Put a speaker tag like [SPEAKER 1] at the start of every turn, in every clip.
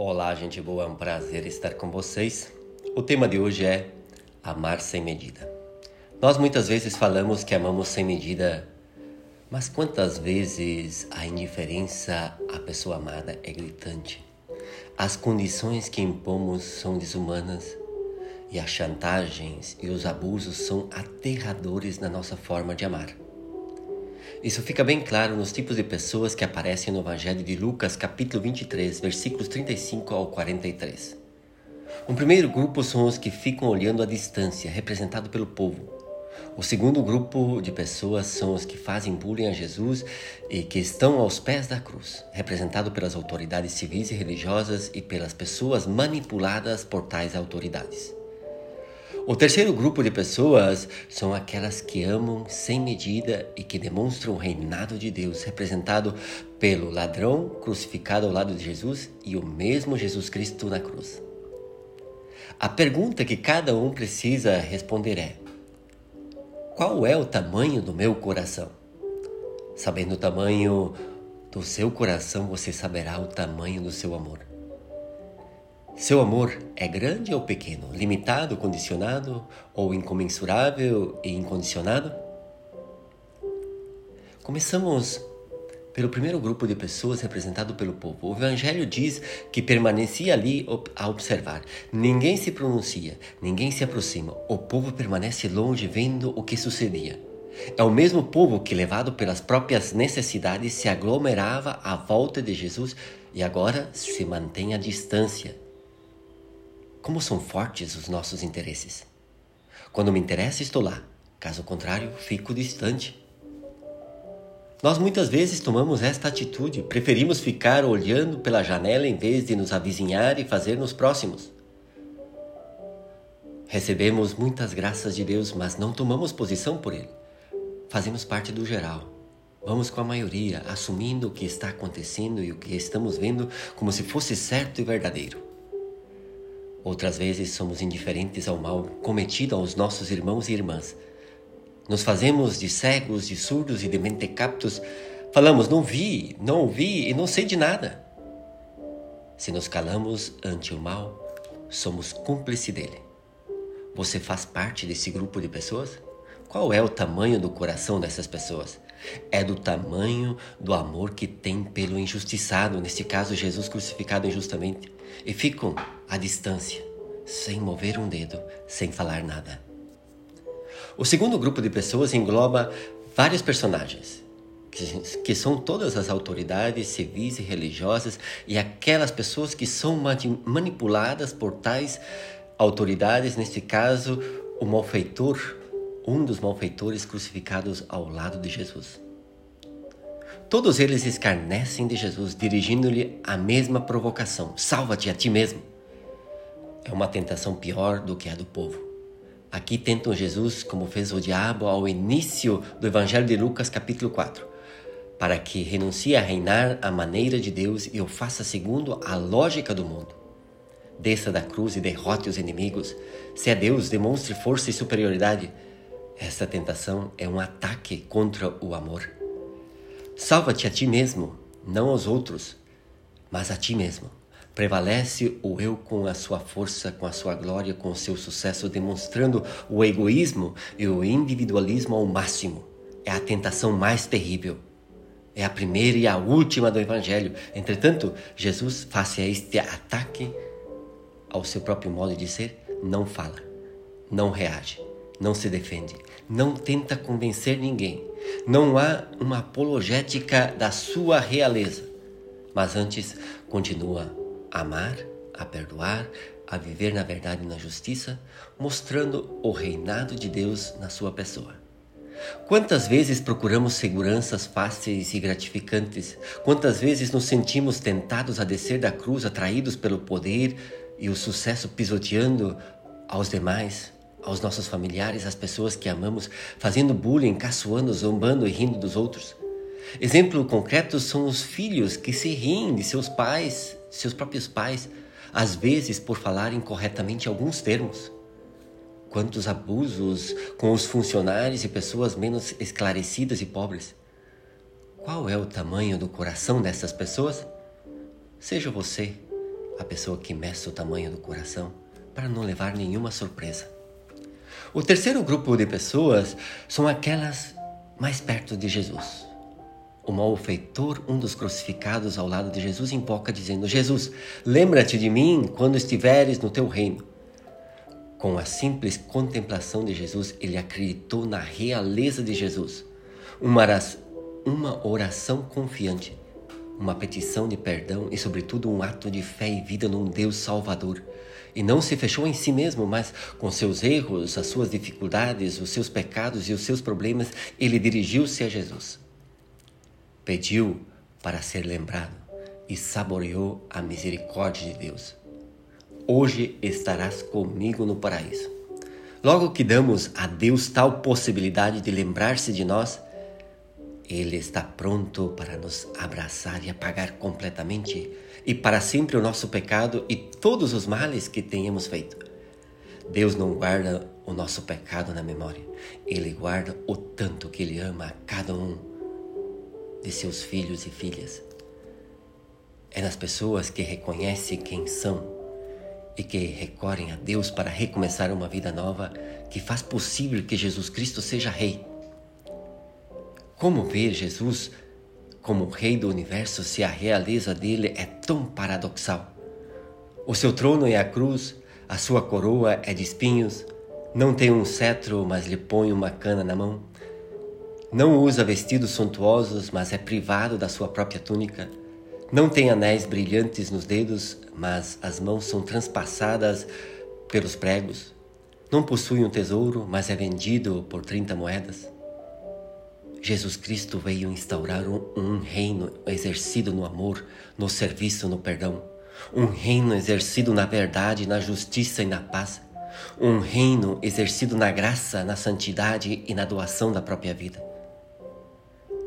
[SPEAKER 1] Olá, gente boa, é um prazer estar com vocês. O tema de hoje é amar sem medida. Nós muitas vezes falamos que amamos sem medida, mas quantas vezes a indiferença à pessoa amada é gritante? As condições que impomos são desumanas e as chantagens e os abusos são aterradores na nossa forma de amar. Isso fica bem claro nos tipos de pessoas que aparecem no Evangelho de Lucas, capítulo 23, versículos 35 ao 43. O primeiro grupo são os que ficam olhando à distância, representado pelo povo. O segundo grupo de pessoas são os que fazem bullying a Jesus e que estão aos pés da cruz, representado pelas autoridades civis e religiosas e pelas pessoas manipuladas por tais autoridades. O terceiro grupo de pessoas são aquelas que amam sem medida e que demonstram o reinado de Deus, representado pelo ladrão crucificado ao lado de Jesus e o mesmo Jesus Cristo na cruz. A pergunta que cada um precisa responder é: Qual é o tamanho do meu coração? Sabendo o tamanho do seu coração, você saberá o tamanho do seu amor. Seu amor é grande ou pequeno? Limitado, condicionado ou incomensurável e incondicionado? Começamos pelo primeiro grupo de pessoas representado pelo povo. O Evangelho diz que permanecia ali a observar. Ninguém se pronuncia, ninguém se aproxima. O povo permanece longe vendo o que sucedia. É o mesmo povo que, levado pelas próprias necessidades, se aglomerava à volta de Jesus e agora se mantém à distância como são fortes os nossos interesses. Quando me interessa, estou lá. Caso contrário, fico distante. Nós muitas vezes tomamos esta atitude, preferimos ficar olhando pela janela em vez de nos avizinhar e fazer-nos próximos. Recebemos muitas graças de Deus, mas não tomamos posição por Ele. Fazemos parte do geral. Vamos com a maioria, assumindo o que está acontecendo e o que estamos vendo como se fosse certo e verdadeiro. Outras vezes somos indiferentes ao mal cometido aos nossos irmãos e irmãs. Nos fazemos de cegos, de surdos e de mentecaptos. Falamos, não vi, não ouvi e não sei de nada. Se nos calamos ante o mal, somos cúmplice dele. Você faz parte desse grupo de pessoas? Qual é o tamanho do coração dessas pessoas? É do tamanho do amor que tem pelo injustiçado, neste caso Jesus crucificado injustamente, e ficam à distância, sem mover um dedo, sem falar nada. O segundo grupo de pessoas engloba vários personagens, que, que são todas as autoridades civis e religiosas e aquelas pessoas que são manipuladas por tais autoridades, neste caso, o malfeitor um dos malfeitores crucificados ao lado de Jesus. Todos eles escarnecem de Jesus, dirigindo-lhe a mesma provocação: salva-te a ti mesmo. É uma tentação pior do que a do povo. Aqui tentam Jesus como fez o diabo ao início do Evangelho de Lucas, capítulo 4, para que renuncie a reinar à maneira de Deus e o faça segundo a lógica do mundo. Desça da cruz e derrote os inimigos. Se é Deus, demonstre força e superioridade esta tentação é um ataque contra o amor. Salva-te a ti mesmo, não aos outros, mas a ti mesmo. Prevalece o eu com a sua força, com a sua glória, com o seu sucesso, demonstrando o egoísmo e o individualismo ao máximo. É a tentação mais terrível. É a primeira e a última do Evangelho. Entretanto, Jesus, face a este ataque ao seu próprio modo de ser, não fala, não reage não se defende, não tenta convencer ninguém, não há uma apologética da sua realeza, mas antes continua a amar, a perdoar, a viver na verdade e na justiça, mostrando o reinado de Deus na sua pessoa. Quantas vezes procuramos seguranças fáceis e gratificantes? Quantas vezes nos sentimos tentados a descer da cruz, atraídos pelo poder e o sucesso pisoteando aos demais? Aos nossos familiares, às pessoas que amamos, fazendo bullying, caçoando, zombando e rindo dos outros. Exemplo concreto são os filhos que se riem de seus pais, seus próprios pais, às vezes por falarem corretamente alguns termos. Quantos abusos com os funcionários e pessoas menos esclarecidas e pobres. Qual é o tamanho do coração dessas pessoas? Seja você a pessoa que meça o tamanho do coração para não levar nenhuma surpresa. O terceiro grupo de pessoas são aquelas mais perto de Jesus. O malfeitor, um dos crucificados ao lado de Jesus, invoca dizendo: Jesus, lembra-te de mim quando estiveres no teu reino. Com a simples contemplação de Jesus, ele acreditou na realeza de Jesus. Uma oração, uma oração confiante, uma petição de perdão e, sobretudo, um ato de fé e vida num Deus Salvador. E não se fechou em si mesmo, mas com seus erros, as suas dificuldades, os seus pecados e os seus problemas, ele dirigiu-se a Jesus. Pediu para ser lembrado e saboreou a misericórdia de Deus hoje estarás comigo no paraíso. Logo que damos a Deus tal possibilidade de lembrar-se de nós, Ele está pronto para nos abraçar e apagar completamente e para sempre o nosso pecado e todos os males que tenhamos feito. Deus não guarda o nosso pecado na memória, Ele guarda o tanto que Ele ama a cada um de seus filhos e filhas. É nas pessoas que reconhecem quem são e que recorrem a Deus para recomeçar uma vida nova que faz possível que Jesus Cristo seja Rei. Como ver Jesus como Rei do universo se a realeza dele é tão paradoxal? O seu trono é a cruz, a sua coroa é de espinhos, não tem um cetro, mas lhe põe uma cana na mão. Não usa vestidos suntuosos, mas é privado da sua própria túnica. Não tem anéis brilhantes nos dedos, mas as mãos são transpassadas pelos pregos. Não possui um tesouro, mas é vendido por 30 moedas. Jesus Cristo veio instaurar um, reino exercido no amor, no serviço, no perdão. Um reino exercido na verdade, na justiça e na paz. Um reino exercido na graça, na santidade e na doação da própria vida.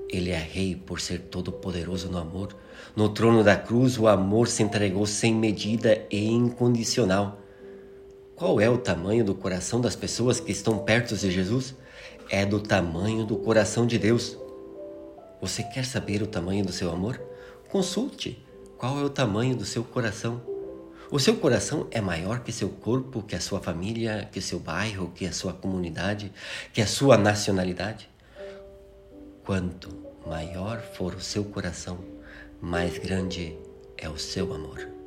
[SPEAKER 1] Ele é rei por ser todo-poderoso no amor. No trono da cruz, o amor se entregou sem medida e incondicional. Qual é o tamanho do coração das pessoas que estão perto de Jesus? É do tamanho do coração de Deus. Você quer saber o tamanho do seu amor? Consulte qual é o tamanho do seu coração. O seu coração é maior que seu corpo, que a sua família, que seu bairro, que a sua comunidade, que a sua nacionalidade? Quanto maior for o seu coração, mais grande é o seu amor.